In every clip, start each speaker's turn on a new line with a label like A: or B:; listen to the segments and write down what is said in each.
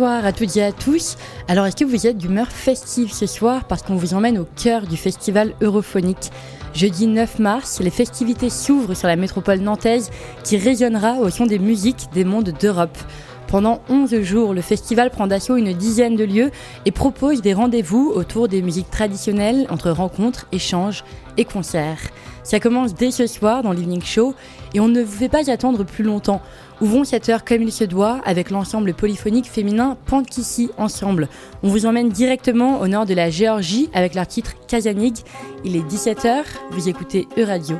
A: Bonsoir à toutes et à tous. Alors, est-ce que vous êtes d'humeur festive ce soir parce qu'on vous emmène au cœur du festival europhonique? Jeudi 9 mars, les festivités s'ouvrent sur la métropole nantaise qui résonnera au son des musiques des mondes d'Europe. Pendant 11 jours, le festival prend d'assaut une dizaine de lieux et propose des rendez-vous autour des musiques traditionnelles entre rencontres, échanges et concerts. Ça commence dès ce soir dans l'Evening Show et on ne vous fait pas attendre plus longtemps. Ouvrons cette heure comme il se doit avec l'ensemble polyphonique féminin Pankissi Ensemble. On vous emmène directement au nord de la Géorgie avec leur titre Kazanig. Il est 17h, vous écoutez Euradio.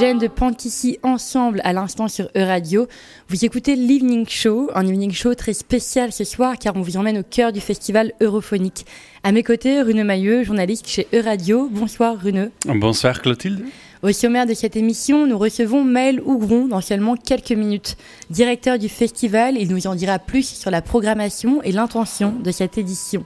A: Géorgienne de Pantissi ensemble à l'instant sur Euradio. Vous écoutez l'Evening Show, un Evening Show très spécial ce soir car on vous emmène au cœur du festival europhonique. À mes côtés, Rune Mailleux, journaliste chez Euradio. Bonsoir Rune.
B: Bonsoir Clotilde.
A: Au sommaire de cette émission, nous recevons Maël Ougron dans seulement quelques minutes. Directeur du festival, il nous en dira plus sur la programmation et l'intention de cette édition.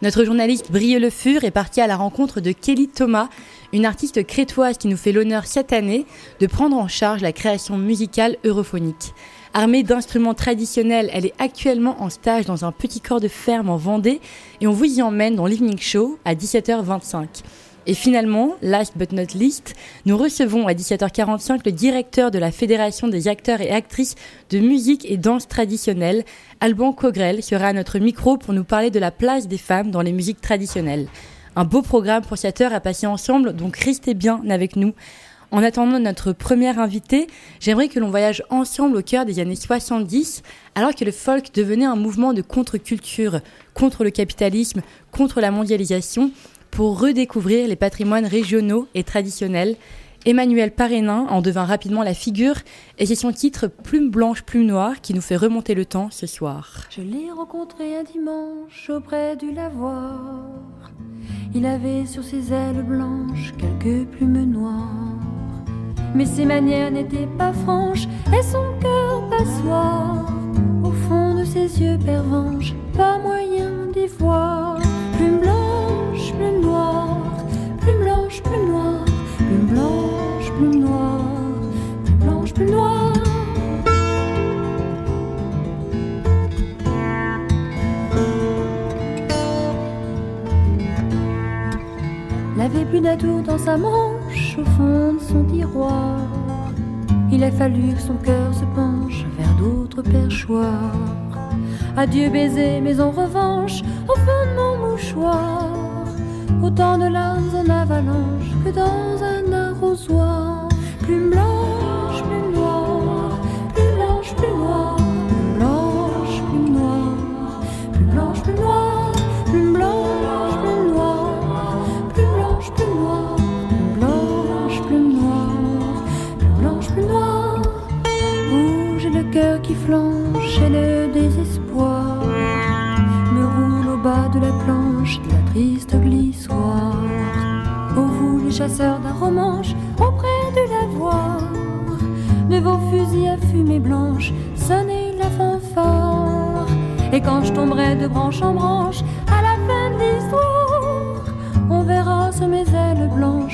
A: Notre journaliste Brieux Le Fur est parti à la rencontre de Kelly Thomas, une artiste crétoise qui nous fait l'honneur cette année de prendre en charge la création musicale europhonique. Armée d'instruments traditionnels, elle est actuellement en stage dans un petit corps de ferme en Vendée et on vous y emmène dans l'Evening Show à 17h25. Et finalement, last but not least, nous recevons à 17h45 le directeur de la Fédération des acteurs et actrices de musique et danse traditionnelle, Alban Cogrel, sera à notre micro pour nous parler de la place des femmes dans les musiques traditionnelles. Un beau programme pour cette heure à passer ensemble, donc restez bien avec nous. En attendant notre première invitée, j'aimerais que l'on voyage ensemble au cœur des années 70, alors que le folk devenait un mouvement de contre-culture, contre le capitalisme, contre la mondialisation, pour redécouvrir les patrimoines régionaux et traditionnels. Emmanuel Parénin en devint rapidement la figure et c'est son titre Plume blanche, plume noire qui nous fait remonter le temps ce soir.
C: Je l'ai rencontré un dimanche auprès du lavoir. Il avait sur ses ailes blanches quelques plumes noires. Mais ses manières n'étaient pas franches et son cœur passoire. Au fond de ses yeux pervenches, pas moyen d'y voir. Plume blanche, plume noire, plume blanche, plume noire, plume blanche, noire. N'avait plus d'atour dans sa manche au fond de son tiroir. Il a fallu que son cœur se penche vers d'autres perchoirs. Adieu baiser, mais en revanche, au fond de mon mouchoir, autant de larmes en avalanche que dans un arrosoir. Plume blanche, et le désespoir me roule au bas de la planche la triste glissoire. Ô vous les chasseurs d'un romanche, auprès de l'avoir, de vos fusils à fumée blanche, sonnez la fanfare. Et quand je tomberai de branche en branche, à la fin de l'histoire, on verra sur mes ailes blanches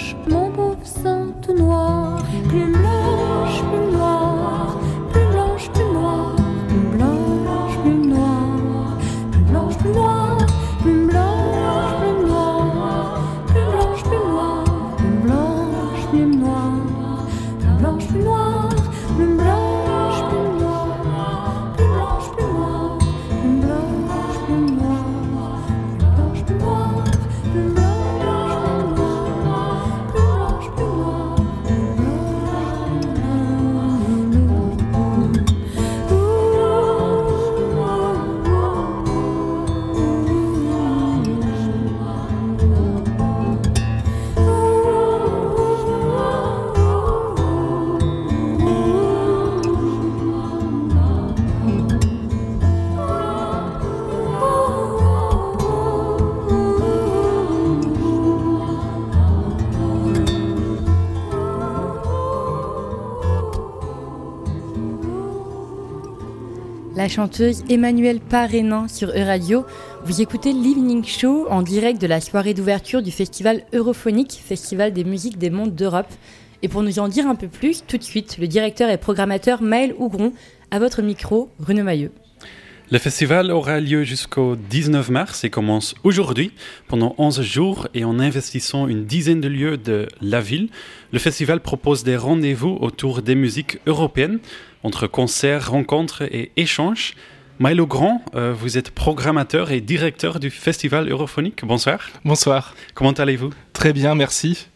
A: chanteuse Emmanuelle Parénin sur E-Radio. Vous écoutez l'Evening Show en direct de la soirée d'ouverture du festival Europhonique, Festival des musiques des mondes d'Europe. Et pour nous en dire un peu plus, tout de suite, le directeur et programmateur Maël Hougron, à votre micro, Bruno Mailleux.
B: Le festival aura lieu jusqu'au 19 mars et commence aujourd'hui pendant 11 jours et en investissant une dizaine de lieux de la ville. Le festival propose des rendez-vous autour des musiques européennes, entre concerts, rencontres et échanges. Maël Grand, euh, vous êtes programmateur et directeur du festival Europhonique. Bonsoir.
D: Bonsoir.
B: Comment allez-vous?
D: Très bien, merci.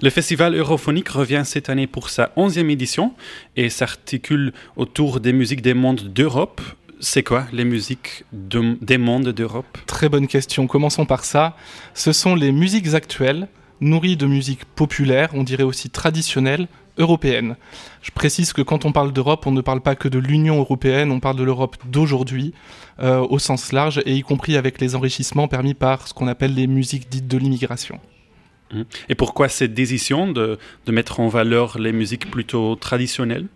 B: Le festival Europhonique revient cette année pour sa 11e édition et s'articule autour des musiques des mondes d'Europe. C'est quoi les musiques de- des mondes d'Europe
D: Très bonne question. Commençons par ça. Ce sont les musiques actuelles, nourries de musique populaire, on dirait aussi traditionnelle, européenne. Je précise que quand on parle d'Europe, on ne parle pas que de l'Union européenne, on parle de l'Europe d'aujourd'hui, euh, au sens large, et y compris avec les enrichissements permis par ce qu'on appelle les musiques dites de l'immigration.
B: Et pourquoi cette décision de, de mettre en valeur les musiques plutôt traditionnelles?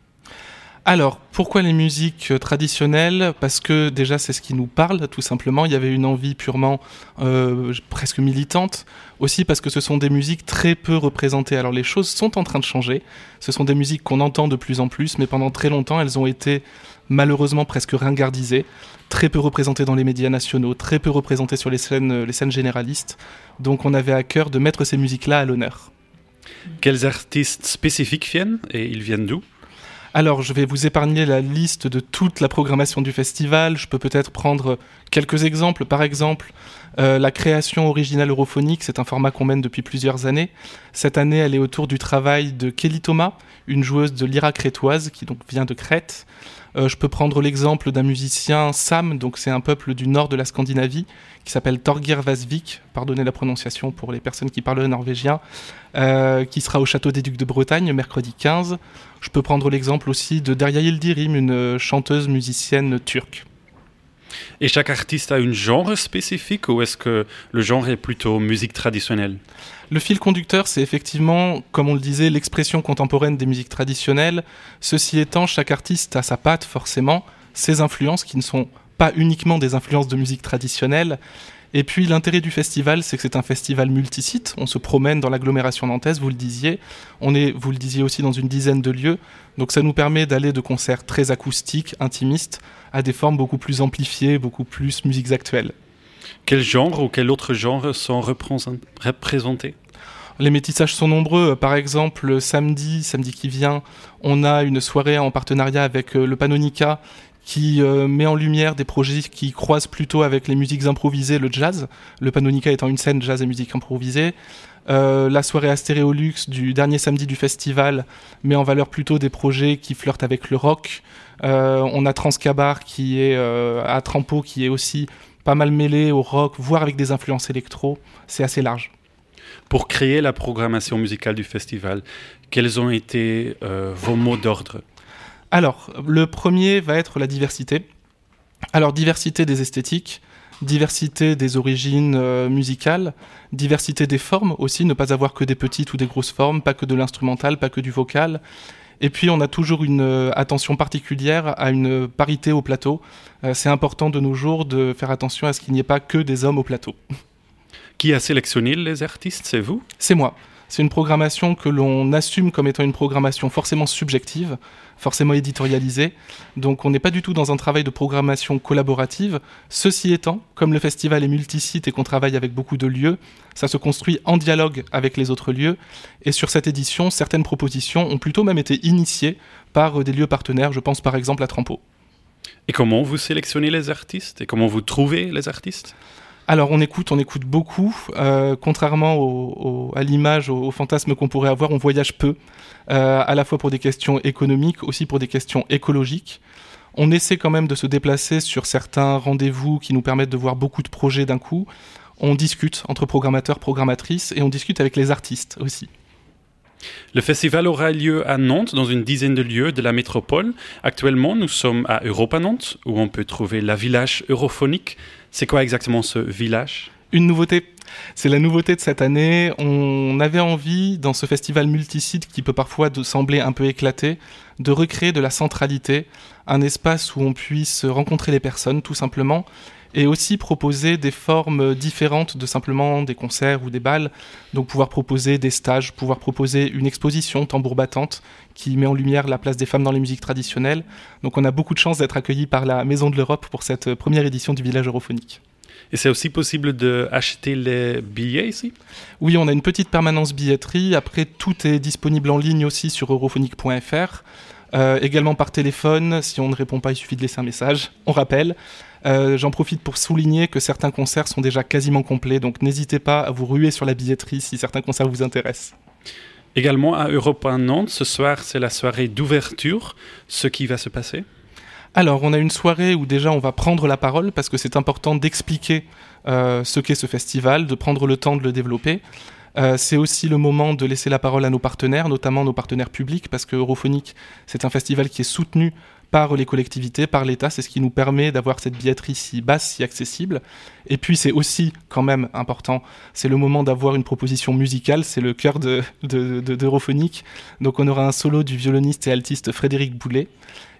D: Alors, pourquoi les musiques euh, traditionnelles? Parce que déjà, c'est ce qui nous parle, tout simplement. Il y avait une envie purement euh, presque militante. Aussi parce que ce sont des musiques très peu représentées. Alors, les choses sont en train de changer. Ce sont des musiques qu'on entend de plus en plus, mais pendant très longtemps, elles ont été malheureusement presque ringardisées, très peu représentées dans les médias nationaux, très peu représentées sur les scènes, euh, les scènes généralistes. Donc, on avait à cœur de mettre ces musiques-là à l'honneur.
B: Quels artistes spécifiques viennent? Et ils viennent d'où?
D: Alors, je vais vous épargner la liste de toute la programmation du festival. Je peux peut-être prendre quelques exemples. Par exemple, euh, la création originale europhonique, c'est un format qu'on mène depuis plusieurs années. Cette année, elle est autour du travail de Kelly Thomas, une joueuse de lyra crétoise qui donc vient de Crète. Euh, je peux prendre l'exemple d'un musicien Sam, donc c'est un peuple du nord de la Scandinavie, qui s'appelle Torgir Vasvik, pardonnez la prononciation pour les personnes qui parlent le norvégien, euh, qui sera au château des Ducs de Bretagne mercredi 15. Je peux prendre l'exemple aussi de Derya Yildirim, une chanteuse musicienne turque.
B: Et chaque artiste a un genre spécifique ou est-ce que le genre est plutôt musique traditionnelle?
D: Le fil conducteur, c'est effectivement, comme on le disait, l'expression contemporaine des musiques traditionnelles. Ceci étant, chaque artiste a sa patte, forcément, ses influences qui ne sont pas uniquement des influences de musique traditionnelle. Et puis l'intérêt du festival, c'est que c'est un festival multisite. On se promène dans l'agglomération nantaise, vous le disiez. On est, vous le disiez aussi, dans une dizaine de lieux. Donc ça nous permet d'aller de concerts très acoustiques, intimistes, à des formes beaucoup plus amplifiées, beaucoup plus musiques actuelles.
B: Quel genre ou quel autre genre sont représent- représentés?
D: Les métissages sont nombreux. Par exemple, samedi, samedi qui vient, on a une soirée en partenariat avec euh, le Panonica qui euh, met en lumière des projets qui croisent plutôt avec les musiques improvisées, le jazz, le Panonica étant une scène jazz et musique improvisée. Euh, la soirée Astéréolux du dernier samedi du festival met en valeur plutôt des projets qui flirtent avec le rock. On a Transcabar qui est à Trampo qui est aussi pas mal mêlé au rock, voire avec des influences électro. C'est assez large.
B: Pour créer la programmation musicale du festival, quels ont été vos mots d'ordre?
D: Alors, le premier va être la diversité. Alors, diversité des esthétiques, diversité des origines euh, musicales, diversité des formes aussi, ne pas avoir que des petites ou des grosses formes, pas que de l'instrumental, pas que du vocal. Et puis on a toujours une euh, attention particulière à une parité au plateau. Euh, c'est important de nos jours de faire attention à ce qu'il n'y ait pas que des hommes au plateau.
B: Qui a sélectionné les artistes C'est vous?
D: C'est moi. C'est une programmation que l'on assume comme étant une programmation forcément subjective, forcément éditorialisée. Donc on n'est pas du tout dans un travail de programmation collaborative. Ceci étant, comme le festival est multisite et qu'on travaille avec beaucoup de lieux, ça se construit en dialogue avec les autres lieux. Et sur cette édition, certaines propositions ont plutôt même été initiées par des lieux partenaires. Je pense par exemple à Trampo.
B: Et comment vous sélectionnez les artistes? Et comment vous trouvez les artistes?
D: Alors on écoute, on écoute beaucoup. Euh, contrairement à l'image, au, fantasme qu'on pourrait avoir, on voyage peu, euh, à la fois pour des questions économiques, aussi pour des questions écologiques. On essaie quand même de se déplacer sur certains rendez-vous qui nous permettent de voir beaucoup de projets d'un coup. On discute entre programmateurs, programmatrices, et on discute avec les artistes aussi.
B: Le festival aura lieu à Nantes, dans une dizaine de lieux de la métropole. Actuellement, nous sommes à Europa Nantes, où on peut trouver la village europhonique, c'est quoi exactement ce village?
D: Une nouveauté. C'est la nouveauté de cette année. On avait envie, dans ce festival multisite qui peut parfois sembler un peu éclaté, de recréer de la centralité, un espace où on puisse rencontrer les personnes tout simplement, et aussi proposer des formes différentes de simplement des concerts ou des balles. Donc pouvoir proposer des stages, pouvoir proposer une exposition tambour battante qui met en lumière la place des femmes dans les musiques traditionnelles. Donc on a beaucoup de chance d'être accueillis par la Maison de l'Europe pour cette première édition du village europhonique.
B: Et c'est aussi possible d'acheter les billets ici?
D: Oui, on a une petite permanence billetterie. Après, tout est disponible en ligne aussi sur europhonique.fr. Euh, également par téléphone, si on ne répond pas, il suffit de laisser un message. On rappelle. Euh, j'en profite pour souligner que certains concerts sont déjà quasiment complets, donc n'hésitez pas à vous ruer sur la billetterie si certains concerts vous intéressent.
B: Également à Europe 1 Nantes, ce soir c'est la soirée d'ouverture. Ce qui va se passer?
D: Alors, on a une soirée où déjà on va prendre la parole parce que c'est important d'expliquer euh, ce qu'est ce festival, de prendre le temps de le développer. Euh, c'est aussi le moment de laisser la parole à nos partenaires, notamment nos partenaires publics, parce que Europhonique, c'est un festival qui est soutenu par les collectivités, par l'État. C'est ce qui nous permet d'avoir cette billetterie si basse, si accessible. Et puis c'est aussi quand même important, c'est le moment d'avoir une proposition musicale, c'est le cœur d'Europhonique. De, Donc on aura un solo du violoniste et altiste Frédéric Boulet.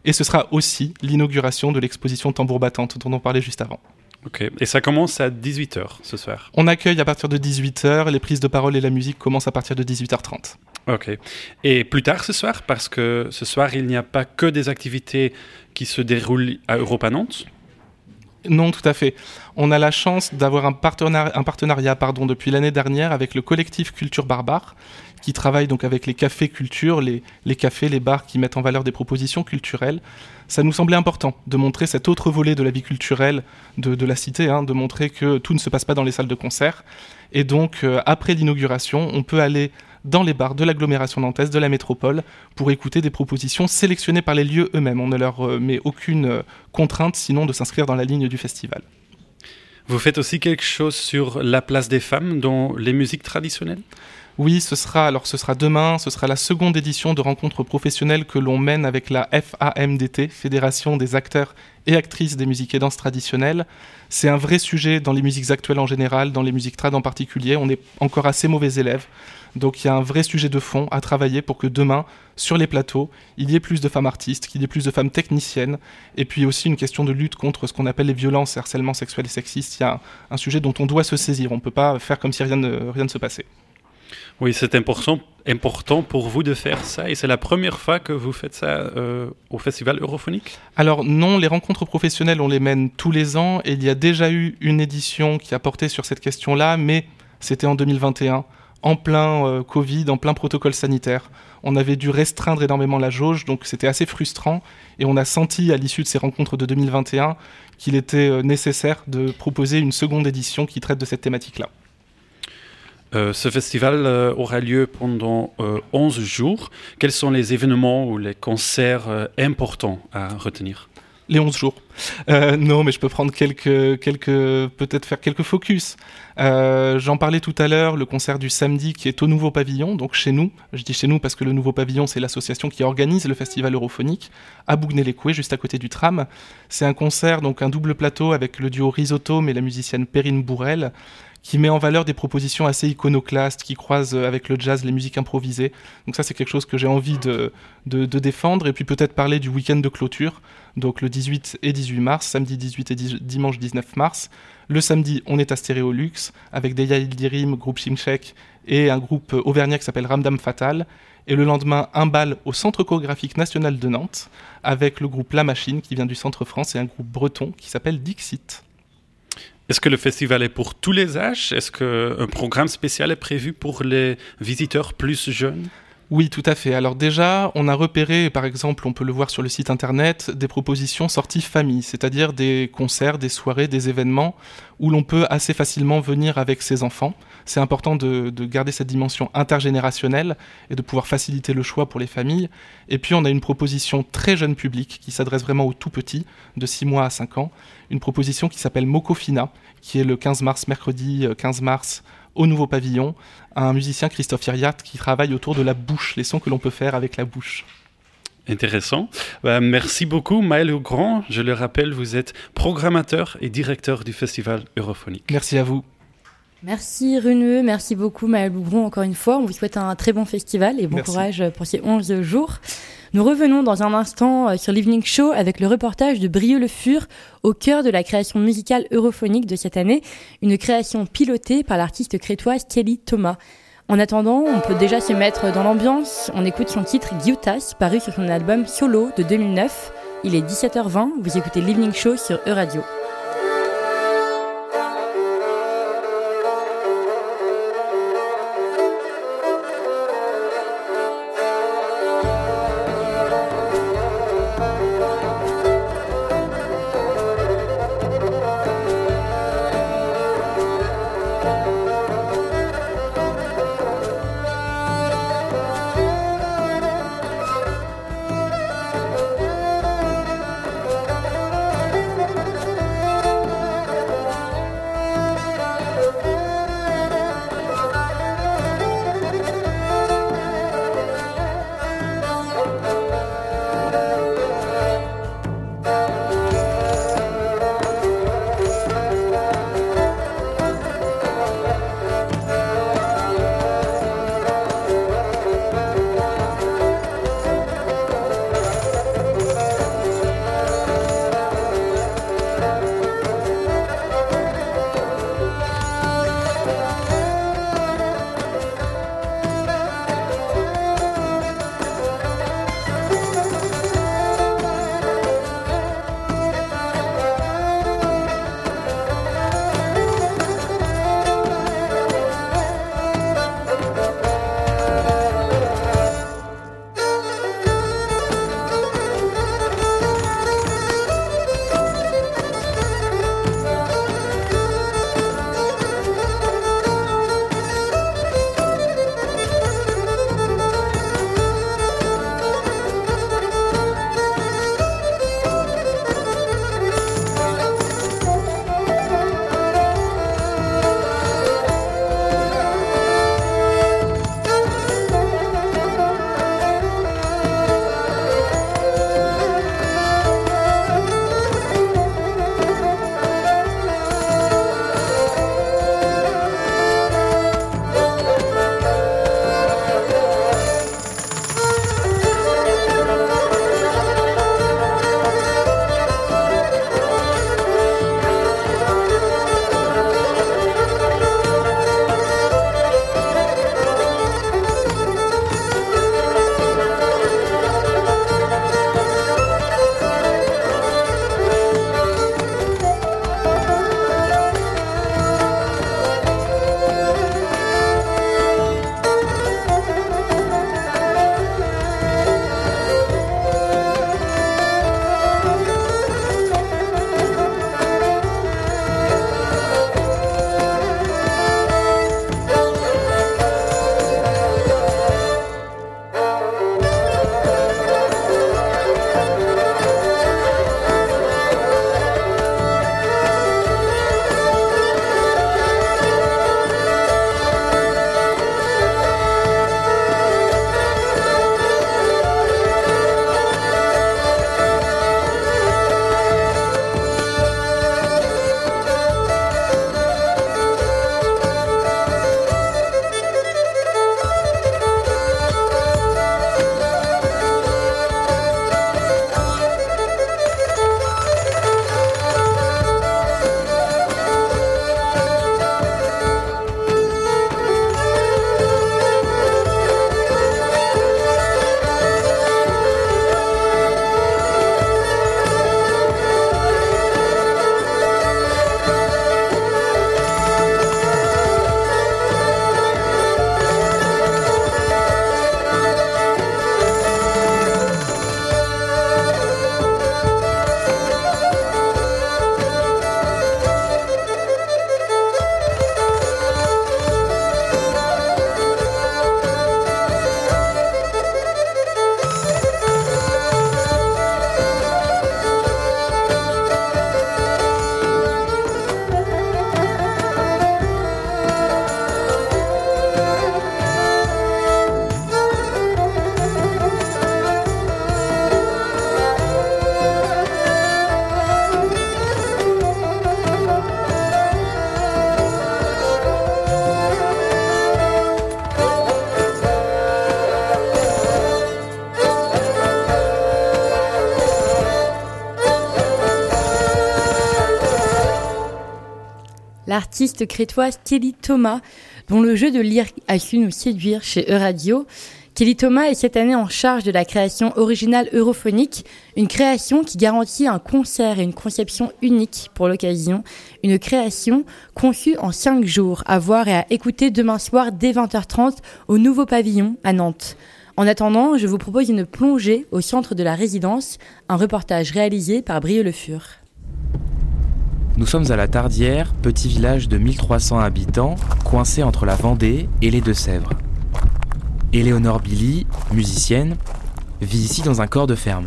D: Et ce sera aussi l'inauguration de l'exposition Tambour battante dont on parlait juste avant.
B: Ok, et ça commence à 18h ce soir
D: On accueille à partir de 18h, les prises de parole et la musique commencent à partir de 18h30.
B: Ok. Et plus tard ce soir, parce que ce soir, il n'y a pas que des activités qui se déroulent à Europa Nantes?
D: Non, tout à fait. On a la chance d'avoir un, partenariat, un partenariat pardon, depuis l'année dernière avec le collectif Culture Barbare, qui travaille donc avec les cafés culture, les, cafés, les bars qui mettent en valeur des propositions culturelles. Ça nous semblait important de montrer cet autre volet de la vie culturelle de, de la cité, hein, de montrer que tout ne se passe pas dans les salles de concert. Et donc, euh, après l'inauguration, on peut aller dans les bars de l'agglomération nantaise, de la métropole, pour écouter des propositions sélectionnées par les lieux eux-mêmes. On ne leur euh, met aucune euh, contrainte sinon de s'inscrire dans la ligne du festival.
B: Vous faites aussi quelque chose sur la place des femmes dans les musiques traditionnelles?
D: Oui, ce sera alors ce sera demain, ce sera la seconde édition de rencontres professionnelles que l'on mène avec la FAMDT, Fédération des acteurs et actrices des musiques et danses traditionnelles. C'est un vrai sujet dans les musiques actuelles en général, dans les musiques trad en particulier. On est encore assez mauvais élèves. Donc il y a un vrai sujet de fond à travailler pour que demain, sur les plateaux, il y ait plus de femmes artistes, qu'il y ait plus de femmes techniciennes, et puis aussi une question de lutte contre ce qu'on appelle les violences et harcèlements sexuels et sexistes. Il y a un, sujet dont on doit se saisir. On ne peut pas faire comme si rien ne se passait.
B: Oui, c'est important, pour vous de faire ça et c'est la première fois que vous faites ça euh, au Festival Europhonique?
D: Alors non, les rencontres professionnelles, on les mène tous les ans et il y a déjà eu une édition qui a porté sur cette question-là, mais c'était en 2021. en plein Covid, en plein protocole sanitaire. On avait dû restreindre énormément la jauge, donc c'était assez frustrant. Et on a senti à l'issue de ces rencontres de 2021 qu'il était nécessaire de proposer une seconde édition qui traite de cette thématique-là.
B: Euh, ce festival euh, aura lieu pendant 11 euh, jours. Quels sont les événements ou les concerts importants à retenir?
D: Les 11 jours. non, mais je peux prendre quelques, peut-être faire quelques focus. J'en parlais tout à l'heure, le concert du samedi qui est au Nouveau Pavillon, donc chez nous. Je dis chez nous parce que le Nouveau Pavillon, c'est l'association qui organise le festival europhonique à Bougnay-les-Coués, juste à côté du tram. C'est un concert, donc un double plateau avec le duo Risotto et la musicienne Perrine Bourrel qui met en valeur des propositions assez iconoclastes, qui croisent euh, avec le jazz les musiques improvisées. Donc ça, c'est quelque chose que j'ai envie de, de, défendre. Et puis peut-être parler du week-end de clôture, donc le 18 et 18 mars, samedi 18 et dimanche 19 mars. Le samedi, on est à Stéréolux, avec Deya Ildirim, groupe Shimshek, et un groupe auvergnat qui s'appelle Ramdam Fatal. Et le lendemain, un bal au Centre chorégraphique national de Nantes, avec le groupe La Machine, qui vient du Centre France, et un groupe breton qui s'appelle Dixit.
B: Est-ce que le festival est pour tous les âges? Est-ce qu'un programme spécial est prévu pour les visiteurs plus jeunes?
D: Oui, tout à fait. Alors déjà, on a repéré, par exemple, on peut le voir sur le site internet, des propositions sorties famille, c'est-à-dire des concerts, des soirées, des événements où l'on peut assez facilement venir avec ses enfants. C'est important de, garder cette dimension intergénérationnelle et de pouvoir faciliter le choix pour les familles. Et puis on a une proposition très jeune public qui s'adresse vraiment aux tout petits, de 6 mois à 5 ans, une proposition qui s'appelle Mokofina, qui est le 15 mars, mercredi 15 euh, mars, au nouveau pavillon, un musicien Christophe Hiriart qui travaille autour de la bouche, les sons que l'on peut faire avec la bouche.
B: Intéressant. Bah, merci beaucoup, Maël Grand. Je le rappelle, vous êtes programmateur et directeur du Festival Europhonique.
D: Merci à vous.
A: Merci Runeux, merci beaucoup Maël Bougron encore une fois. On vous souhaite un très bon festival et bon courage pour ces 11 jours. Nous revenons dans un instant euh, sur l'Evening Show avec le reportage de Brieux-le Fur au cœur de la création musicale europhonique de cette année, une création pilotée par l'artiste crétoise Kelly Thomas. En attendant, on peut déjà se mettre dans l'ambiance. On écoute son titre Gyutas, paru sur son album Solo de 2009. Il est 17h20, vous écoutez l'Evening Show sur Euradio. L'artiste crétoise Kelly Thomas, dont le jeu de lire a su nous séduire chez Euradio. Kelly Thomas est cette année en charge de la création originale europhonique, une création qui garantit un concert et une conception unique pour l'occasion, une création conçue en cinq jours à voir et à écouter demain soir dès 20h30 au nouveau pavillon à Nantes. En attendant, je vous propose une plongée au centre de la résidence, un reportage réalisé par Brieux Le Fur.
E: Nous sommes à la Tardière, petit village de 1300 habitants, coincé entre la Vendée et les Deux-Sèvres. Éléonore Billy, musicienne, vit ici dans un corps de ferme.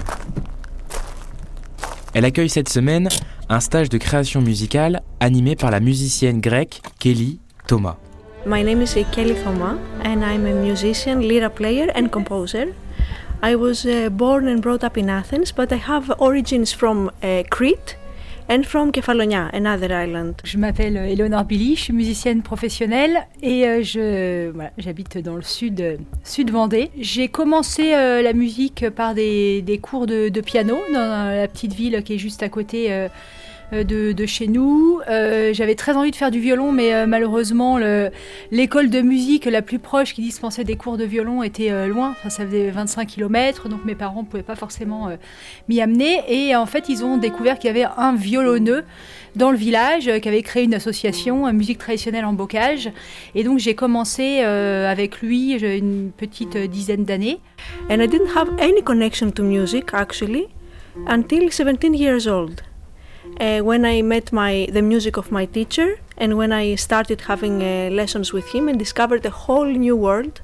E: Elle accueille cette semaine un stage de création musicale animé par la musicienne grecque Kelly Thomas.
F: My name is Kelly Thomas and I'm a musician, lyra player and composer. I was uh, born and brought up in Athens, but I have origins from uh, Crete and from Kefalonia, another island.
G: Je m'appelle Eleonore Billy, je suis musicienne professionnelle et euh, je j'habite dans le sud sud Vendée. J'ai commencé euh, la musique par des, des cours de, de, piano dans la petite ville qui est juste à côté euh, euh, de, chez nous. Euh, j'avais très envie de faire du violon, mais euh, malheureusement, l'école de musique la plus proche qui dispensait des cours de violon était loin. Enfin, ça faisait 25 km, donc mes parents ne pouvaient pas forcément m'y amener. Et en fait, ils ont découvert qu'il y avait un violonneux dans le village qui avait créé une association musique traditionnelle en bocage. Et donc, j'ai commencé avec lui une petite dizaine d'années.
F: And I didn't have any connection to music actually until 17 years. Uh, when I met my the music of my teacher and when I started having uh, lessons with him and discovered a whole new world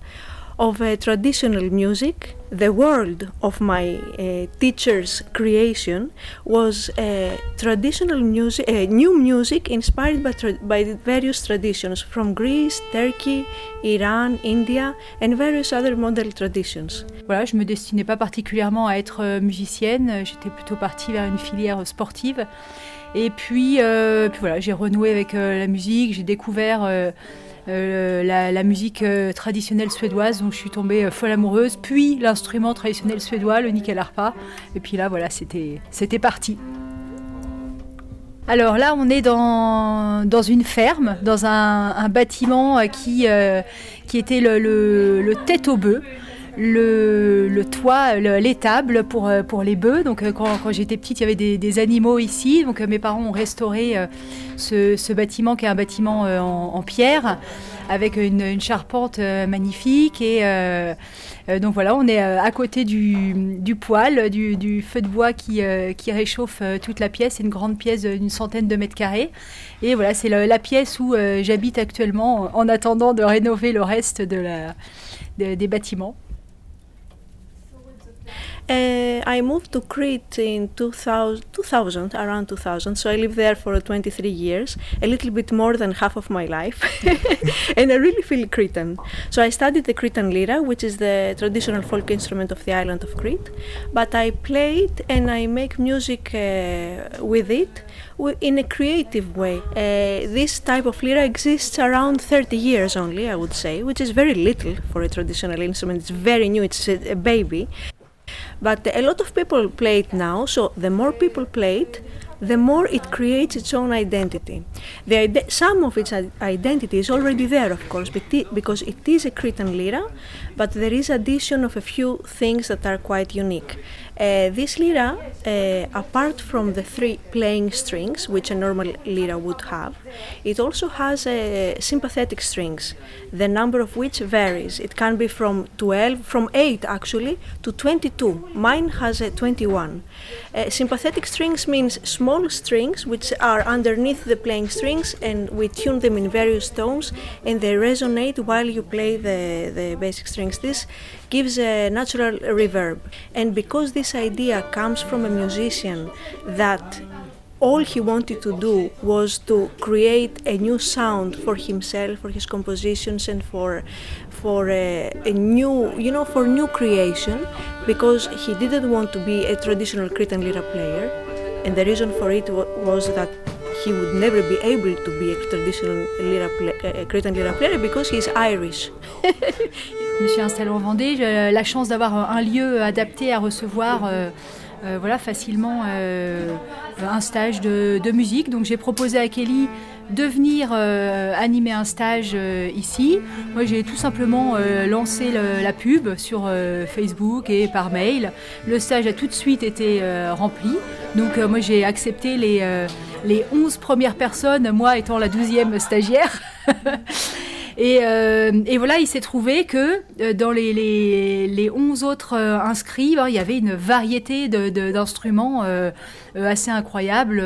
F: of uh, traditional music. The world of my uh, teacher's creation was uh, traditional music, uh, new music inspired by, tra- by various traditions from Greece, Turkey, Iran, India, and various other model traditions.
G: Voilà, je me destinais pas particulièrement à être euh, musicienne. J'étais plutôt partie vers une filière sportive. Et puis, euh, puis voilà, j'ai renoué avec euh, la musique. J'ai découvert euh, la, musique euh, traditionnelle suédoise dont je suis tombée euh, folle amoureuse, puis l'instrument traditionnel suédois, le nickel harpa. Et puis là, voilà, c'était, parti. Alors là, on est dans, dans une ferme, dans un, bâtiment qui, qui était le, le tête au bœuf le, toit, l'étable pour, euh, pour les bœufs. Donc euh, quand, j'étais petite, il y avait des, animaux ici. Donc euh, mes parents ont restauré ce, bâtiment qui est un bâtiment en, pierre avec une, charpente magnifique et donc voilà, on est à côté du, poêle, du, feu de bois qui, réchauffe toute la pièce. C'est une grande pièce d'une centaine de mètres carrés. Et voilà, c'est la, pièce où j'habite actuellement en attendant de rénover le reste des bâtiments.
F: Uh, I moved to Crete in 2000, 2000, around 2000, so I lived there for 23 years, a little bit more than half of my life, and I really feel Cretan. So I studied the Cretan lira, which is the traditional folk instrument of the island of Crete, but I play it and I make music uh, with it in a creative way. Uh, this type of lira exists around 30 years only, I would say, which is very little for a traditional instrument. It's very new, it's a, a baby. But a lot of people play it now, so the more people play it, the more it creates its own identity. The, some of its identity is already there, of course, because it is a Cretan lira, but there is addition of a few things that are quite unique. Uh, this lira, uh, apart from the three playing strings, which a normal lira would have, it also has uh, sympathetic strings, the number of which varies. It can be from 12, from 8 actually, to 22. Mine has a 21. Uh, sympathetic strings means small strings which are underneath the playing strings and we tune them in various tones and they resonate while you play the, the basic strings. This gives a natural reverb. And because this idea comes from a musician that all he wanted to do was to create a new sound for himself, for his compositions, and for for a, a, new, you know, for new creation, because he didn't want to be a traditional Cretan lira player, and the reason for it was that he would never be able to be a traditional lira play, Cretan lira player because he's Irish.
G: Je me suis installée en Vendée. J'ai la chance d'avoir un lieu adapté à recevoir. Euh, voilà, facilement un stage de, musique. Donc j'ai proposé à Kelly de venir euh, animer un stage euh, ici. Moi, j'ai tout simplement euh, lancé la pub sur Facebook et par mail. Le stage a tout de suite été rempli. Donc, moi, j'ai accepté les, les 11 premières personnes, moi étant la 12e stagiaire. Et, et, voilà, il s'est trouvé que dans les, les, les 11 autres inscrits, ben, il y avait une variété d'instruments de, assez incroyables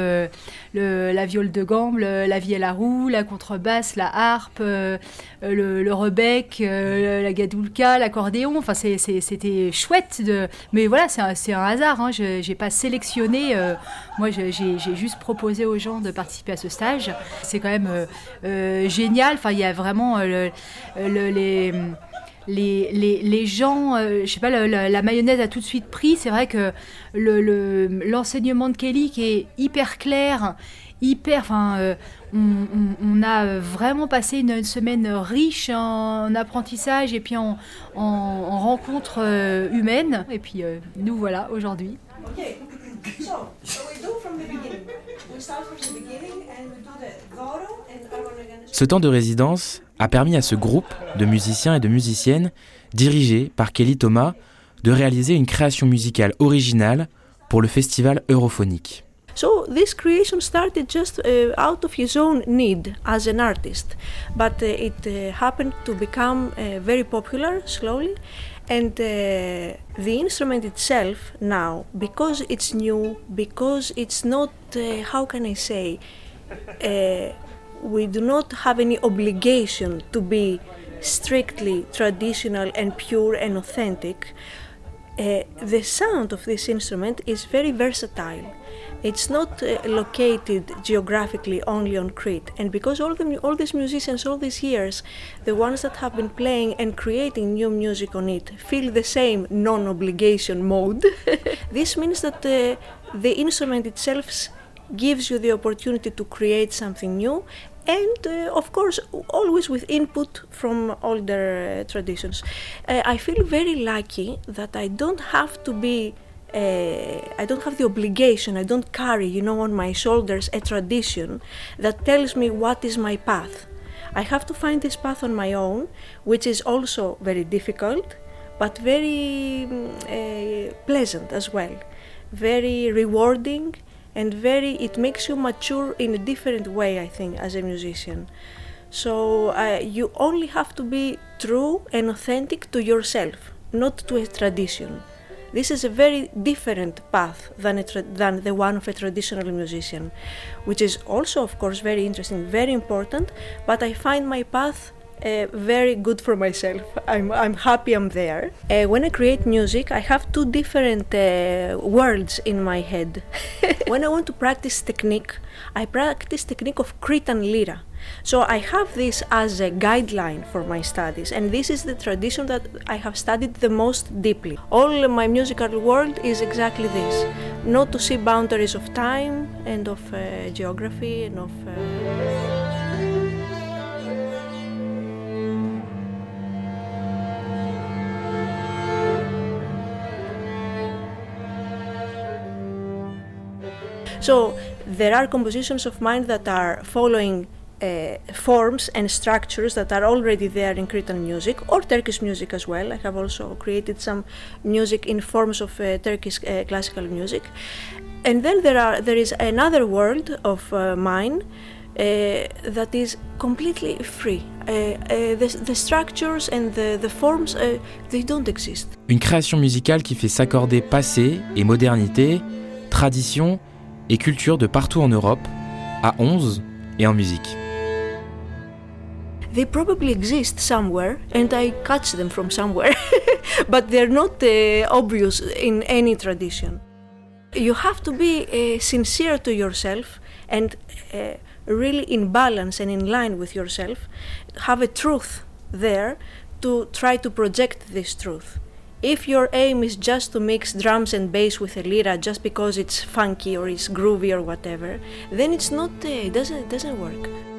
G: la viole de gambe, la vielle à roue, la contrebasse, la harpe, euh, le, le, rebec, euh, la gadoulka, l'accordéon. Enfin, c'était chouette. De... Mais voilà, c'est un, hasard. Hein. Je n'ai pas sélectionné. Euh, moi, j'ai juste proposé aux gens de participer à ce stage. C'est quand même génial. Enfin, il y a vraiment les les, les, gens, euh, je sais pas, la, mayonnaise a tout de suite pris. C'est vrai que l'enseignement le, de Kelly qui est hyper clair, hyper. Enfin, euh, on, a vraiment passé une, semaine riche en apprentissage et puis en, en, rencontres euh, humaines. Et puis nous voilà aujourd'hui.
E: Ce temps de résidence a permis à ce groupe de musiciens et de musiciennes, dirigé par Kelly Thomas, de réaliser une création musicale originale pour le festival Europhonique.
F: So this creation started just uh, out of his own need as an artist, but uh, it uh, happened to become uh, very popular slowly. And uh, the instrument itself now, because it's new, because it's not, uh, how can I say, we do not have any obligation to be strictly traditional and pure and authentic. Uh, the sound of this instrument is very versatile. It's not uh, located geographically only on Crete, and because all the all these musicians all these years, the ones that have been playing and creating new music on it, feel the same non-obligation mode. this means that uh, the instrument itself gives you the opportunity to create something new and uh, of course always with input from older uh, traditions uh, i feel very lucky that i don't have to be uh, I don't have the obligation, I don't carry, you know, on my shoulders a tradition that tells me what is my path. I have to find this path on my own, which is also very difficult, but very uh, pleasant as well, very rewarding and very it makes you mature in a different way i think as a musician. So uh, you only have to be true and authentic to yourself not to a tradition. This is a very different path than, than the one of a traditional musician which is also of course very interesting very important but i find my path uh, very good for myself. I'm, I'm happy I'm there. Uh, when I create music, I have two different uh, worlds in my head. when I want to practice technique, I practice technique of Cretan lira. So I have this as a guideline for my studies, and this is the tradition that I have studied the most deeply. All my musical world is exactly this: not to see boundaries of time and of uh, geography and of. So there are compositions of mine that are following uh, forms and structures that are already there in Cretan music or Turkish music as well. I have also created some music in forms of uh, Turkish uh, classical music. And then there are there is another world of uh, mine uh, that is completely free. Uh, the, the, structures and the, the forms they don't exist.
E: Une création musicale qui fait s'accorder passé et modernité, tradition et culture de partout en Europe, à 11 et en musique.
F: They probably exist somewhere and I catch them from somewhere, but they're not uh, obvious in any tradition. You have to be uh, sincere to yourself and uh, really in balance and in line with yourself, have a truth there to try to project this truth. If your aim is just to mix drums and bass with a lira just because it's funky or it's groovy or whatever, then it's not uh, it doesn't it doesn't work.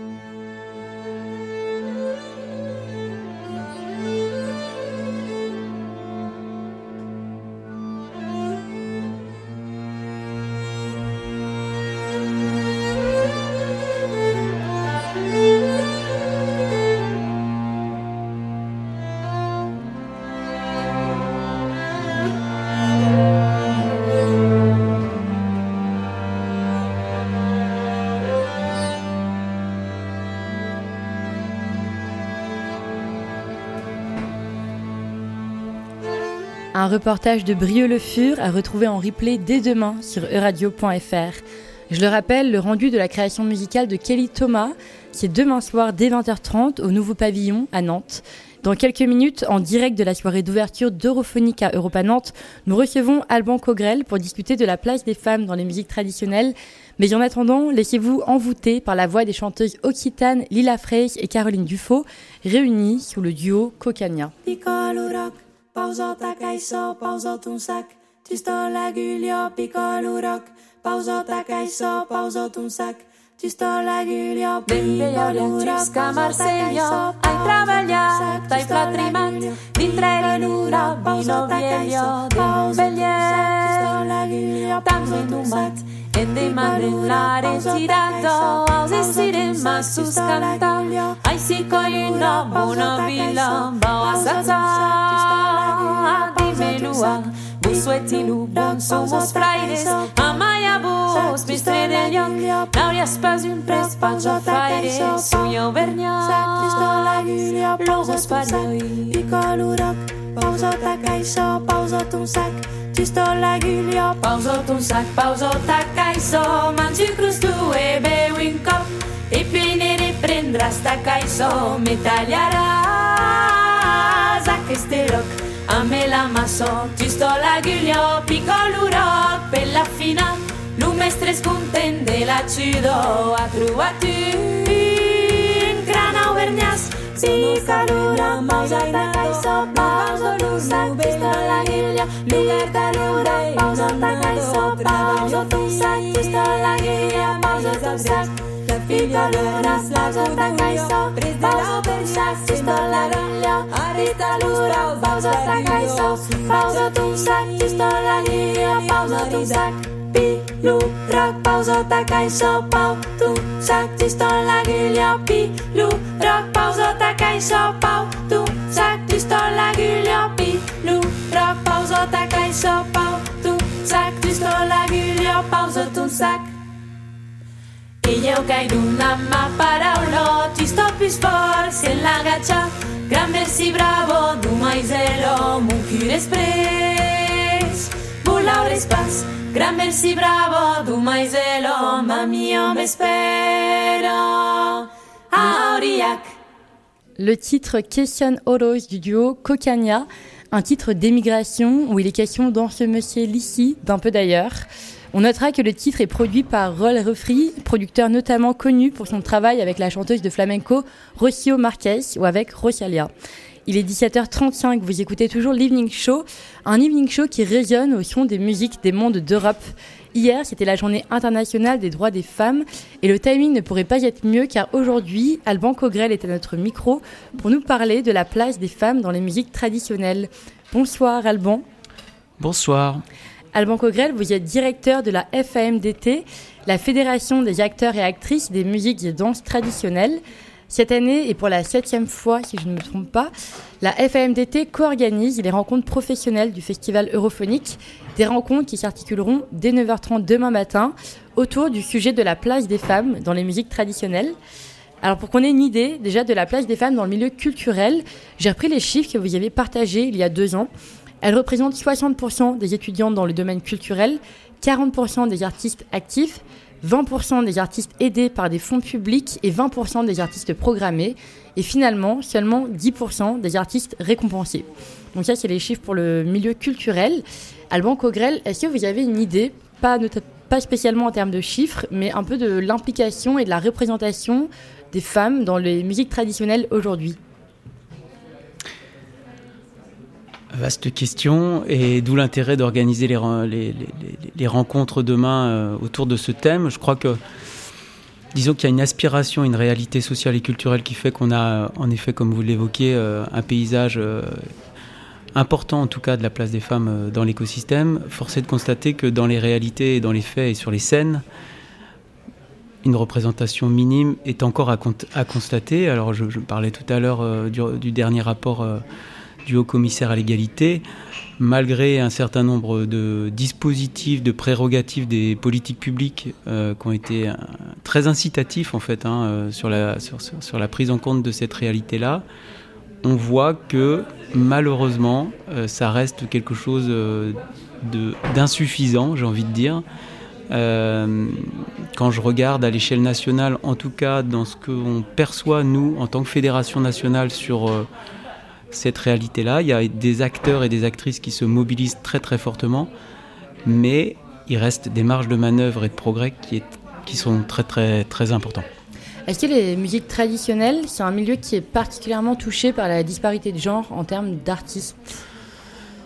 A: Un reportage de Brieux-le Fur à retrouver en replay dès demain sur euradio.fr. Je le rappelle, le rendu de la création musicale de Kelly Thomas, c'est demain soir dès 20h30 au nouveau pavillon à Nantes. Dans quelques minutes, en direct de la soirée d'ouverture d'Europhonique à Europa Nantes, nous recevons Alban Cogrel pour discuter de la place des femmes dans les musiques traditionnelles. Mais en attendant, laissez-vous envoûter par la voix des chanteuses occitanes Lila Frey et Caroline Dufaux, réunies sous le duo Cocania.
H: pausa takaiso, pausa un sac, tystola gylja pikalurak, pausa takaiso, pausa un sac, tystola gylja pikalurak, pausa takaiso, ai treballar, t'hai patrimat, dintre l'anura, vino viejo, d'un vellero. la guillotin retumbat Endemanaren tirata Hauze ziren mazuz kanta Aiziko ina bona bila Bauazatza Adimeluak Buzuetinu Somos frailes. Amaia buz Bistre deliok Nauriaz pas un prez Panzo fraire Zuio bernia Logos parioi
I: Pikolurok Pauzotak aizo Pauzotunzak pausa un sac, ci sto la Giulio,
H: pausa un sac, pausa tacaiso, mangi crus tu e bevi un cop, e poi ne riprendràs tacaiso, me tagliaràs aquest rock, a me la maçó, ci sto la Giulio, piccolo rock, per la final, lo mestre és content de la judo, ha trobat un gran auvergnàs,
I: Sí, calura, pausa i tacaiso, pausa un sac, ci sto la Giulio, libertà l'ura, pausa tacaiso, pausa un sac, ci sto la Giulio, pausa un sac, Piccolonas, pausa tacaiso, pausa un sac, ci sto la Giulio, arita l'ura, pausa tacaiso, pausa un sac, ci sto la Giulio, pausa un sac, Pilu, rock, pausa tacaiso, pau, tu, sac, ci sto la Giulio, Pilu, rock, pausa tacaiso, pau, tu, sac, ci la rock, pausa tacaiso, pau, tu, sac, ci sto la Giulio, pausa tu, sac.
H: I eu caig una mà paraula, ci sto più sforzi e l'agaccia, gran versi bravo, du mai zelo, mucchire espres, bulaure spas, gran versi bravo, du mai zelo, ma mio me spero, a Aurillac.
A: Le titre Question Oros du duo Cocania, un titre d'émigration où il est question dans ce monsieur l'ici, d'un peu d'ailleurs. On notera que le titre est produit par Roll Refri, producteur notamment connu pour son travail avec la chanteuse de flamenco Rocio Marquez ou avec Rosalia. Il est 17h35, vous écoutez toujours l'Evening Show, un Evening Show qui résonne au son des musiques des mondes d'Europe. Hier, c'était la journée internationale des droits des femmes et le timing ne pourrait pas être mieux car aujourd'hui, Alban Cogrel est à notre micro pour nous parler de la place des femmes dans les musiques traditionnelles. Bonsoir Alban.
J: Bonsoir.
A: Alban Cogrel, vous êtes directeur de la FAMDT, la Fédération des acteurs et actrices des musiques et danses traditionnelles. Cette année, et pour la septième fois si je ne me trompe pas, la FAMDT co-organise les rencontres professionnelles du Festival Europhonique, des rencontres qui s'articuleront dès 9h30 demain matin autour du sujet de la place des femmes dans les musiques traditionnelles. Alors pour qu'on ait une idée déjà de la place des femmes dans le milieu culturel, j'ai repris les chiffres que vous avez partagés il y a deux ans. Elles représentent 60% des étudiantes dans le domaine culturel, 40% des artistes actifs, 20% des artistes aidés par des fonds publics et 20% des artistes programmés. Et finalement, seulement 10% des artistes récompensés. Donc ça, c'est les chiffres pour le milieu culturel. Alban Cogrel, est-ce que vous avez une idée, pas, pas spécialement en termes de chiffres, mais un peu de l'implication et de la représentation des femmes dans les musiques traditionnelles aujourd'hui?
J: Vaste question, et d'où l'intérêt d'organiser les, rencontres demain euh, autour de ce thème. Je crois que, disons qu'il y a une aspiration, une réalité sociale et culturelle qui fait qu'on a, en effet, comme vous l'évoquez, euh, un paysage euh, important, en tout cas, de la place des femmes dans l'écosystème. Force est de constater que dans les réalités, et dans les faits et sur les scènes, une représentation minime est encore à, constater. Alors, je, parlais tout à l'heure du, dernier rapport du haut commissaire à l'égalité, malgré un certain nombre de dispositifs, de prérogatives des politiques publiques euh, qui ont été euh, très incitatifs en fait hein, euh, sur, la, prise en compte de cette réalité-là, on voit que malheureusement, ça reste quelque chose d'insuffisant, j'ai envie de dire. Quand je regarde à l'échelle nationale, en tout cas dans ce qu'on perçoit, nous, en tant que fédération nationale, sur cette réalité-là, il y a des acteurs et des actrices qui se mobilisent très très fortement, mais il reste des marges de manœuvre et de progrès qui, est- qui sont très très très importants.
A: Est-ce que les musiques traditionnelles, c'est un milieu qui est particulièrement touché par la disparité de genre en termes d'artistes?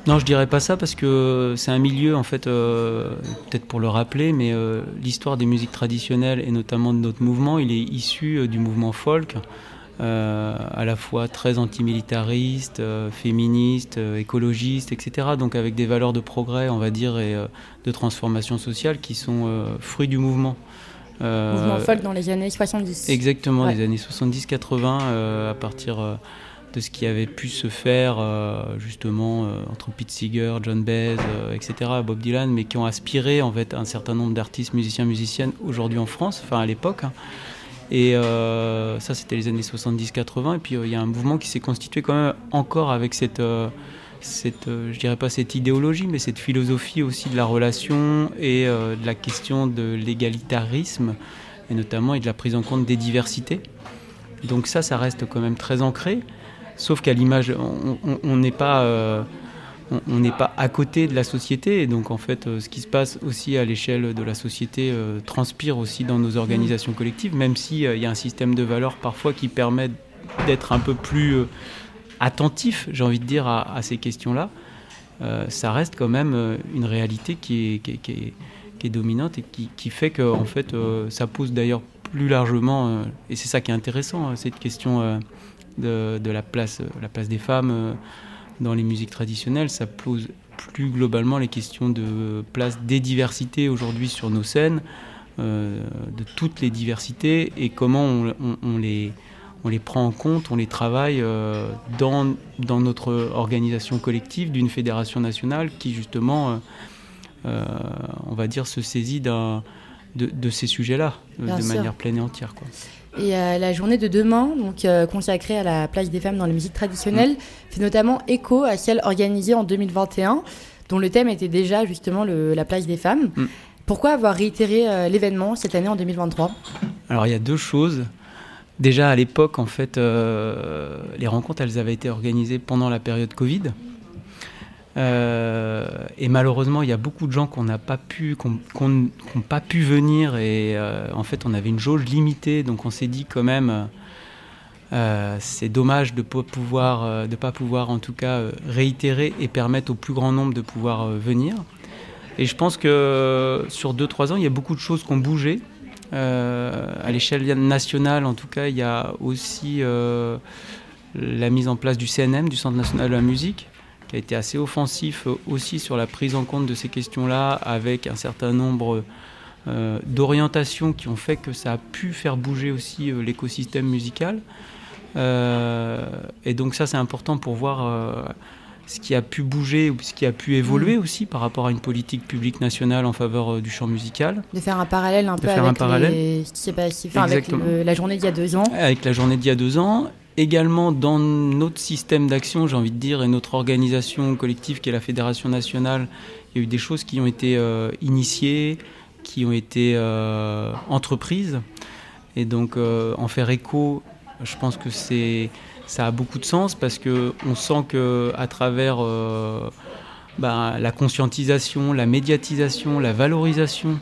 J: Non, je dirais pas ça parce que c'est un milieu, en fait, euh, peut-être pour le rappeler, mais euh, l'histoire des musiques traditionnelles et notamment de notre mouvement, il est issu euh, du mouvement folk, euh, à la fois très antimilitariste, euh, féministe, euh, écologiste, etc. Donc avec des valeurs de progrès, on va dire, et euh, de transformation sociale qui sont fruits du mouvement.
A: Mouvement folk dans les années 70.
J: Exactement,
A: Ouais.
J: les années 70-80, euh, à partir de ce qui avait pu se faire justement entre Pete Seeger, John Baez, etc., Bob Dylan, mais qui ont aspiré en fait un certain nombre d'artistes, musiciens, musiciennes aujourd'hui en France, enfin à l'époque. hein. Et euh, ça, c'était les années 70-80. Et puis euh, il y a un mouvement qui s'est constitué quand même encore avec cette, euh, cette euh, je dirais pas cette idéologie, mais cette philosophie aussi de la relation et de la question de l'égalitarisme, et notamment et de la prise en compte des diversités. Donc ça, ça reste quand même très ancré. Sauf qu'à l'image, on- n'est pas, on- n'est pas à côté de la société. Et donc en fait, euh, ce qui se passe aussi à l'échelle de la société euh, transpire aussi dans nos organisations collectives, même s'il y a un système de valeurs parfois qui permet d'être un peu plus euh, attentif, j'ai envie de dire, à, ces questions-là. Euh, ça reste quand même euh, une réalité qui est, dominante et qui, fait que en fait, euh, ça pose d'ailleurs plus largement, euh, et c'est ça qui est intéressant, euh, cette question euh, de, la, place, euh, la place des femmes euh, dans les musiques traditionnelles, ça pose plus globalement les questions de place des diversités aujourd'hui sur nos scènes, euh, de toutes les diversités, et comment on, on- on les, on les prend en compte, on les travaille euh, dans, dans notre organisation collective d'une fédération nationale qui justement, euh, on va dire, se saisit de, de ces sujets-là de
A: sûr.
J: manière pleine et entière. Quoi.
A: Et euh, la journée de demain, donc euh, consacrée à la place des femmes dans les musiques traditionnelles, fait notamment écho à celle organisée en 2021, dont le thème était déjà justement le- la place des femmes.
J: Mm.
A: Pourquoi avoir réitéré euh, l'événement cette année en 2023
J: Alors il y a deux choses. Déjà à l'époque, en fait, euh, les rencontres, elles avaient été organisées pendant la période Covid. Euh, et malheureusement, il y a beaucoup de gens qu'on n'a pas pu, qu'on qu'on pas pu venir. Et euh, en fait, on avait une jauge limitée, donc on s'est dit quand même, euh, c'est dommage de ne pouvoir, de pas pouvoir en tout cas réitérer et permettre au plus grand nombre de pouvoir venir. Et je pense que sur 2-3 ans, il y a beaucoup de choses qui ont bougé. À l'échelle nationale, en tout cas, il y a aussi la mise en place du CNM, du Centre national de la musique, qui a été assez offensif euh, aussi sur la prise en compte de ces questions-là, avec un certain nombre euh, d'orientations qui ont fait que ça a pu faire bouger aussi euh, l'écosystème musical. Euh, et donc ça, c'est important pour voir ce qui a pu bouger ou ce qui a pu évoluer aussi par rapport à une politique publique nationale en faveur du champ musical.
A: De faire un parallèle un peu avec les- enfin, le- la journée d'il y a deux ans.
J: Avec la journée d'il y a deux ans. Également dans notre système d'action, j'ai envie de dire, et notre organisation collective qui est la Fédération nationale, il y a eu des choses qui ont été euh, initiées, qui ont été euh, entreprises. Et donc euh, en faire écho, je pense que c'est ça a beaucoup de sens parce que on sent que à travers ben, la conscientisation, la médiatisation, la valorisation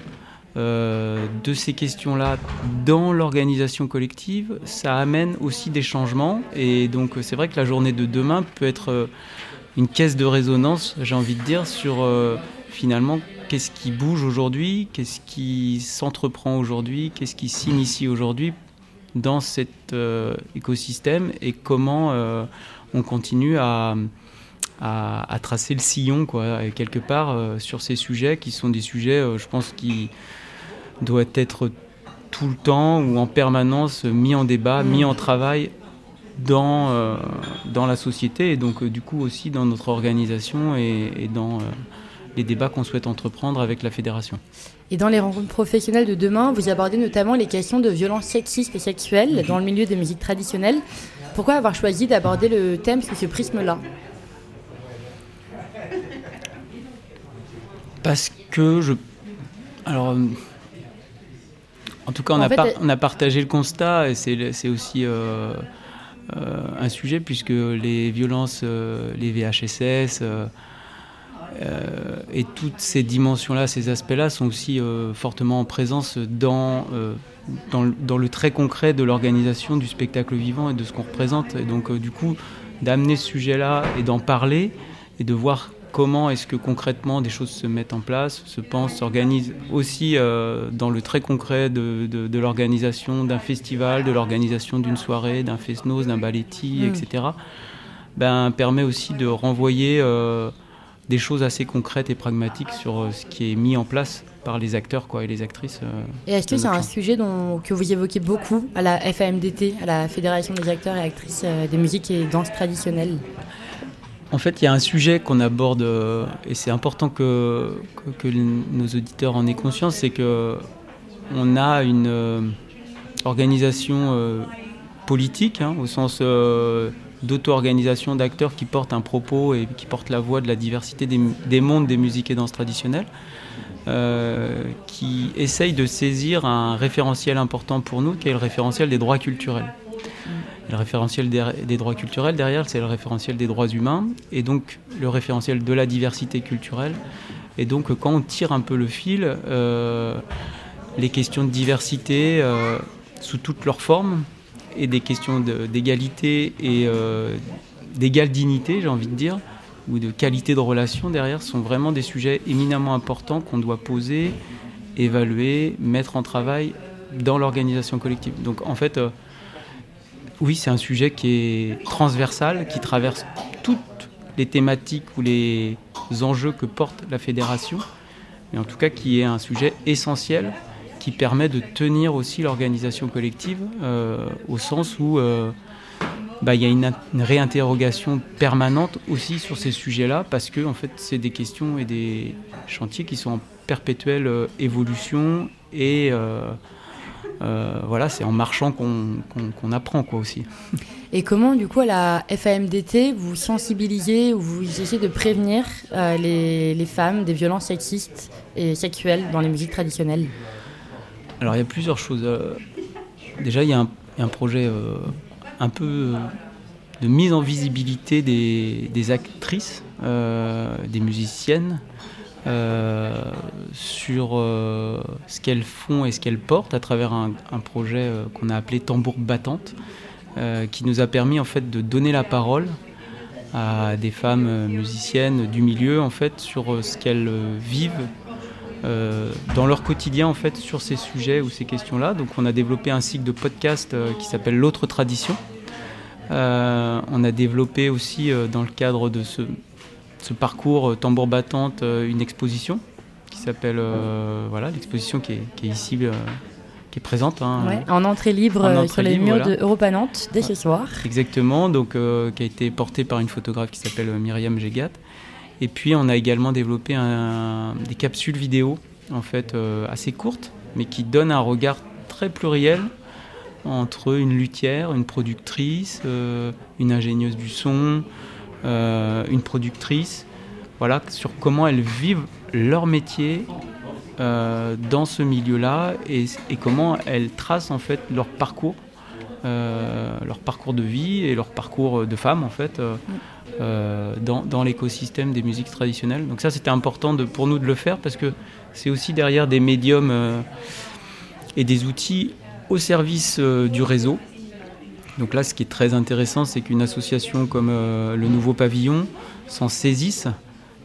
J: euh, de ces questions-là dans l'organisation collective, ça amène aussi des changements. Et donc c'est vrai que la journée de demain peut être euh, une caisse de résonance, j'ai envie de dire, sur euh, finalement qu'est-ce qui bouge aujourd'hui, qu'est-ce qui s'entreprend aujourd'hui, qu'est-ce qui s'initie aujourd'hui dans cet écosystème et comment on continue à, à, tracer le sillon, quoi, quelque part, sur ces sujets qui sont des sujets, je pense, qui doivent être tout le temps ou en permanence mis en débat, mis en travail dans, euh, dans la société et donc euh, du coup aussi dans notre organisation et, et dans, euh, les débats qu'on souhaite entreprendre avec la fédération.
A: Et dans les rencontres professionnelles de demain, vous abordez notamment les questions de violences sexistes et sexuelles dans le milieu des musiques traditionnelles. Pourquoi avoir choisi d'aborder le thème sous ce prisme-là?
J: Parce que je. Alors. En tout cas, on,
A: En
J: a,
A: fait,
J: par-
A: elle-
J: on a partagé le constat et c'est aussi euh, euh, un sujet puisque les violences, euh, les VHSS et toutes ces dimensions-là, ces aspects-là sont aussi fortement en présence dans, dans, le- dans le très concret de l'organisation du spectacle vivant et de ce qu'on représente. Et donc, du coup, d'amener ce sujet-là et d'en parler et de voir comment est-ce que concrètement des choses se mettent en place, se pensent, s'organisent aussi euh, dans le très concret de, de- de l'organisation d'un festival, de l'organisation d'une soirée, d'un fest-noz, d'un balletti,
A: Mm.
J: etc. Ben, permet aussi de renvoyer euh, des choses assez concrètes et pragmatiques sur euh, ce qui est mis en place par les acteurs quoi, et les actrices. euh,
A: Et est-ce que c'est un sujet dont, que vous évoquez beaucoup à la FAMDT, à la Fédération des acteurs et actrices des musiques et danses traditionnelles?
J: En fait, il y a un sujet qu'on aborde, euh, et c'est important que, nos auditeurs en aient conscience, c'est que on a une euh, organisation euh, politique, hein, au sens d'auto-organisation d'acteurs qui portent un propos et qui portent la voix de la diversité des, mondes des musiques et danses traditionnelles, qui essaye de saisir un référentiel important pour nous, qui est le référentiel des droits culturels. Le référentiel des, droits culturels, derrière, c'est le référentiel des droits humains, et donc le référentiel de la diversité culturelle. Et donc, quand on tire un peu le fil, euh, les questions de diversité euh, sous toutes leurs formes, et des questions d'égalité et euh, d'égale dignité, j'ai envie de dire, ou de qualité de relation derrière, sont vraiment des sujets éminemment importants qu'on doit poser, évaluer, mettre en travail dans l'organisation collective. Donc, en fait, euh, oui, c'est un sujet qui est transversal, qui traverse toutes les thématiques ou les enjeux que porte la fédération, mais en tout cas qui est un sujet essentiel qui permet de tenir aussi l'organisation collective euh, au sens où euh, bah, il y a une, réinterrogation permanente aussi sur ces sujets-là parce que en fait c'est des questions et des chantiers qui sont en perpétuelle euh, évolution et euh, voilà c'est en marchant qu'on apprend quoi aussi.
A: Et comment, du coup, à la FAMDT, vous sensibilisez ou vous essayez de prévenir euh, les, les femmes des violences sexistes et sexuelles dans les musiques traditionnelles?
J: Alors il y a plusieurs choses. Euh, Déjà il y a un, il y a un projet euh, un peu de mise en visibilité des, des actrices, des musiciennes, sur euh, ce qu'elles font et ce qu'elles portent à travers un, projet euh, qu'on a appelé Tambour battante, euh, qui nous a permis en fait de donner la parole à des femmes euh, musiciennes du milieu en fait sur euh, ce qu'elles euh, vivent euh, dans leur quotidien en fait sur ces sujets ou ces questions-là. Donc on a développé un cycle de podcast euh, qui s'appelle L'autre tradition. Euh, on a développé aussi euh, dans le cadre de ce, ce parcours euh, tambour battante euh, une exposition qui s'appelle euh, voilà l'exposition qui est, qui est ici qui est présente. hein,
A: Ouais, En entrée libre
J: En entrée
A: sur les
J: libre,
A: murs
J: voilà.
A: de Europa Nantes dès ce soir.
J: Exactement, donc euh, qui a été porté par une photographe qui s'appelle Myriam Gégat. Et puis on a également développé un- des capsules vidéo en fait euh, assez courtes, mais qui donnent un regard très pluriel entre une luthière, une productrice, euh, une ingénieuse du son, une productrice, voilà, sur comment elles vivent leur métier euh, dans ce milieu-là et, comment elles tracent en fait leur parcours, euh, leur parcours de vie et leur parcours de femme en fait euh, euh, dans, l'écosystème des musiques traditionnelles. Donc ça c'était important pour nous de le faire parce que c'est aussi derrière des médiums euh, et des outils au service euh, du réseau. Donc là, ce qui est très intéressant, c'est qu'une association comme euh, le Nouveau Pavillon s'en saisisse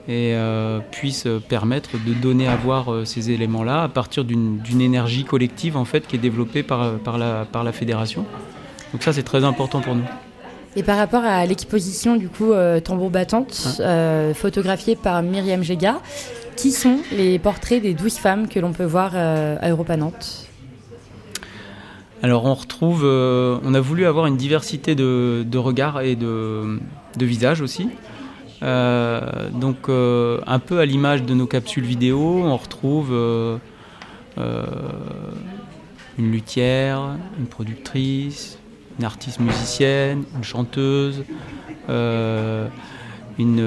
J: et euh, puisse permettre de donner à voir euh, ces éléments-là à partir d'une énergie collective en fait qui est développée par, par, la, par la fédération. Donc ça, c'est très important pour nous.
A: Et par rapport à l'exposition du coup euh, Tambour battante, euh, photographiée par Myriam Géga, qui sont les portraits des douze femmes que l'on peut voir euh, à Europa Nantes?
J: Alors on retrouve, euh, on a voulu avoir une diversité de, regards et de, visages aussi. Euh, donc euh, un peu à l'image de nos capsules vidéo, on retrouve une luthière, une productrice, une artiste musicienne, une chanteuse, une,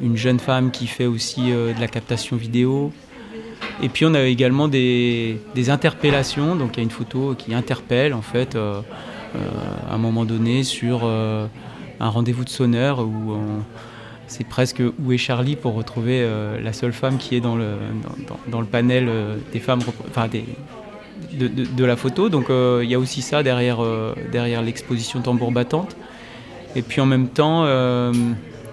J: une jeune femme qui fait aussi de la captation vidéo. Et puis on a également des, interpellations, donc il y a une photo qui interpelle en fait euh, euh, à un moment donné sur euh, un rendez-vous de sonneur où c'est presque où est Charlie pour retrouver la seule femme qui est dans le, panel des femmes, enfin de, de- la photo. Donc il y a aussi ça derrière, derrière l'exposition tambour battante. Et puis en même temps,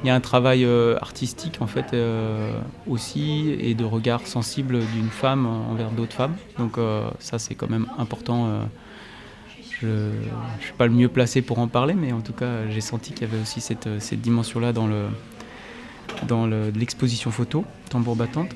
J: il y a un travail euh, artistique en fait euh, aussi et de regard sensible d'une femme envers d'autres femmes. Donc euh, ça c'est quand même important. je ne suis pas le mieux placé pour en parler, mais en tout cas j'ai senti qu'il y avait aussi cette, cette dimension-là dans le dans le- l'exposition photo tambour battante.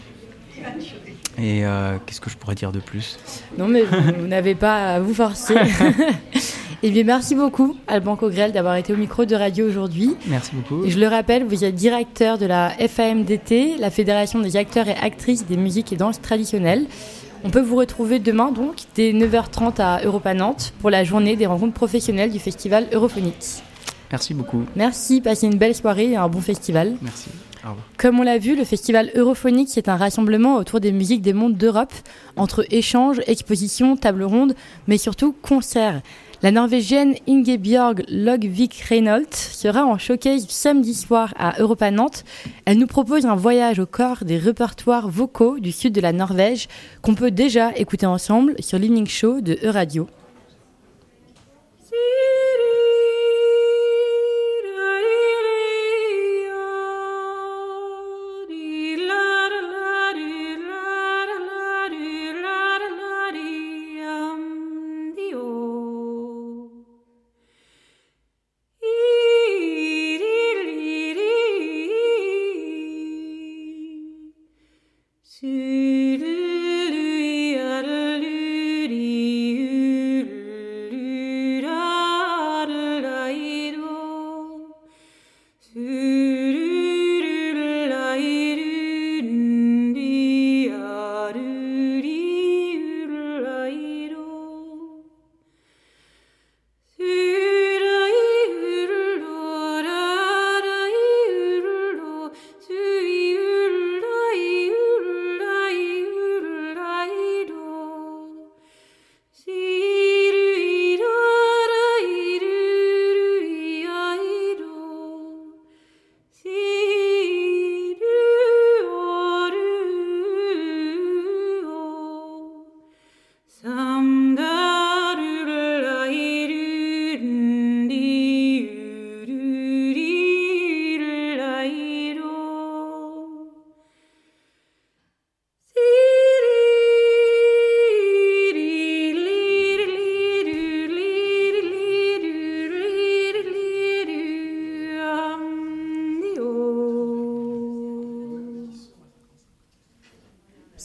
J: Et euh, qu'est-ce que je pourrais dire de plus?
A: Non, mais vous n'avez pas à vous forcer. Eh bien, merci beaucoup, Alban Cogrel, d'avoir été au micro de radio aujourd'hui.
J: Merci beaucoup.
A: Et je le rappelle, vous êtes directeur de la FAMDT, la Fédération des acteurs et actrices des musiques et danses traditionnelles. On peut vous retrouver demain, donc, dès 9h30 à Europa Nantes, pour la journée des rencontres professionnelles du festival Europhonique.
J: Merci beaucoup.
A: Merci, passez une belle soirée et un bon festival.
J: Merci. Au revoir.
A: Comme on l'a vu, le festival Europhonique, c'est un rassemblement autour des musiques des mondes d'Europe, entre échanges, expositions, tables rondes, mais surtout concerts. La Norvégienne Ingebjørg Logvik Reynolds sera en showcase samedi soir à Europa Nantes. Elle nous propose un voyage au corps des répertoires vocaux du sud de la Norvège qu'on peut déjà écouter ensemble sur l'Evening Show de Euradio.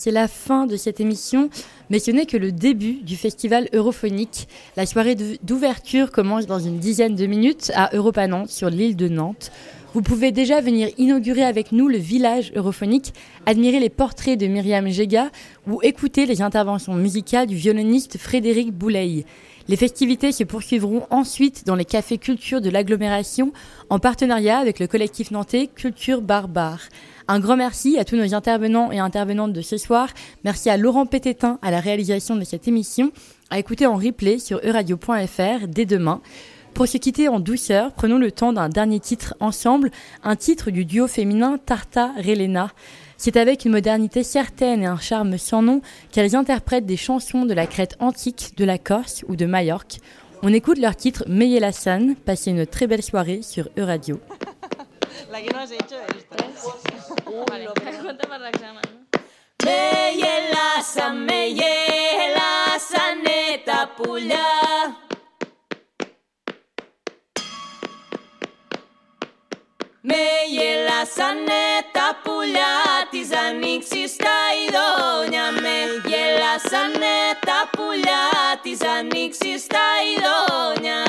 A: C'est la fin de cette émission, mais ce n'est que le début du festival europhonique. La soirée d'ouverture commence dans une dizaine de minutes à Europa Nantes, sur l'île de Nantes. Vous pouvez déjà venir inaugurer avec nous le village europhonique, admirer les portraits de Myriam Jega ou écouter les interventions musicales du violoniste Frédéric Boulay. Les festivités se poursuivront ensuite dans les cafés culture de l'agglomération en partenariat avec le collectif nantais Culture Barbare. Un grand merci à tous nos intervenants et intervenantes de ce soir. Merci à Laurent Pététin à la réalisation de cette émission, à écouter en replay sur euradio.fr dès demain. Pour se quitter en douceur, prenons le temps d'un dernier titre ensemble, un titre du duo féminin Tarta Relena. C'est avec une modernité certaine et un charme sans nom qu'elles interprètent des chansons de la Crète antique, de la Corse ou de Majorque. On écoute leur titre Meye la San. Passez une très belle soirée sur Euradio.
K: La que no has hecho esta. Vale, cuenta para Roxana.
H: Meyelasa, meyelasa, neta pulla. Με γελάσανε τα πουλιά της ανοίξης στα ειδόνια. Με γελάσανε τα πουλιά της ανοίξης στα ειδόνια.